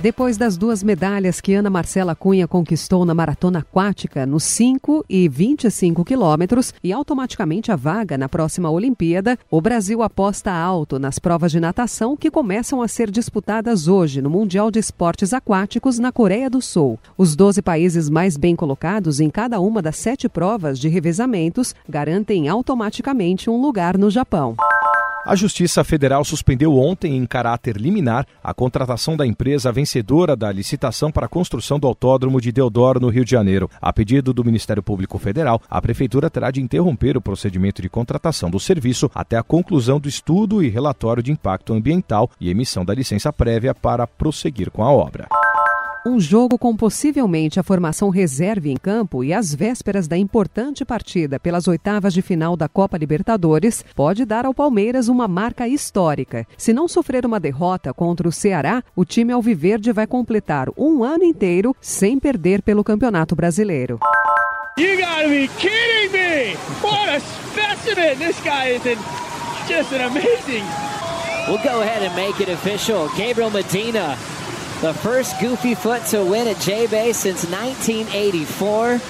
Depois das duas medalhas que Ana Marcela Cunha conquistou na maratona aquática nos 5 e 25 quilômetros e automaticamente a vaga na próxima Olimpíada, o Brasil aposta alto nas provas de natação que começam a ser disputadas hoje no Mundial de Esportes Aquáticos na Coreia do Sul. Os 12 países mais bem colocados em cada uma das sete provas de revezamentos garantem automaticamente um lugar no Japão. A Justiça Federal suspendeu ontem, em caráter liminar, a contratação da empresa vencedora da licitação para a construção do autódromo de Deodoro, no Rio de Janeiro. A pedido do Ministério Público Federal, a Prefeitura terá de interromper o procedimento de contratação do serviço até a conclusão do estudo e relatório de impacto ambiental e emissão da licença prévia para prosseguir com a obra. Um jogo com possivelmente a formação reserva em campo e às vésperas da importante partida pelas oitavas de final da Copa Libertadores pode dar ao Palmeiras uma marca histórica. Se não sofrer uma derrota contra o Ceará, o time alviverde vai completar um ano inteiro sem perder pelo Campeonato Brasileiro. You gotta be kidding me! What a specimen! This guy is just an amazing. We'll go ahead and make it official. Gabriel Medina the first Goofy Foot to win at J-Bay since 1984.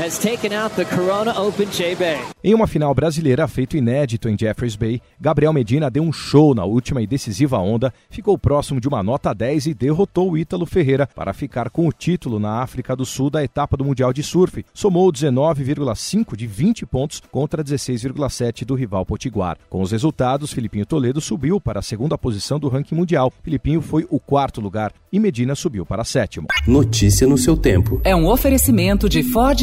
Has taken out the Corona Open J-Bay. Em uma final brasileira feito inédito em Jeffreys Bay, Gabriel Medina deu um show na última e decisiva onda, ficou próximo de uma nota 10 e derrotou o Ítalo Ferreira para ficar com o título na África do Sul da etapa do Mundial de Surf. Somou 19,5 de 20 pontos contra 16,7 do rival Potiguar. Com os resultados, Filipinho Toledo subiu para a segunda posição do ranking mundial. Filipinho foi o quarto lugar e Medina subiu para sétimo. Notícia no seu tempo. É um oferecimento de Ford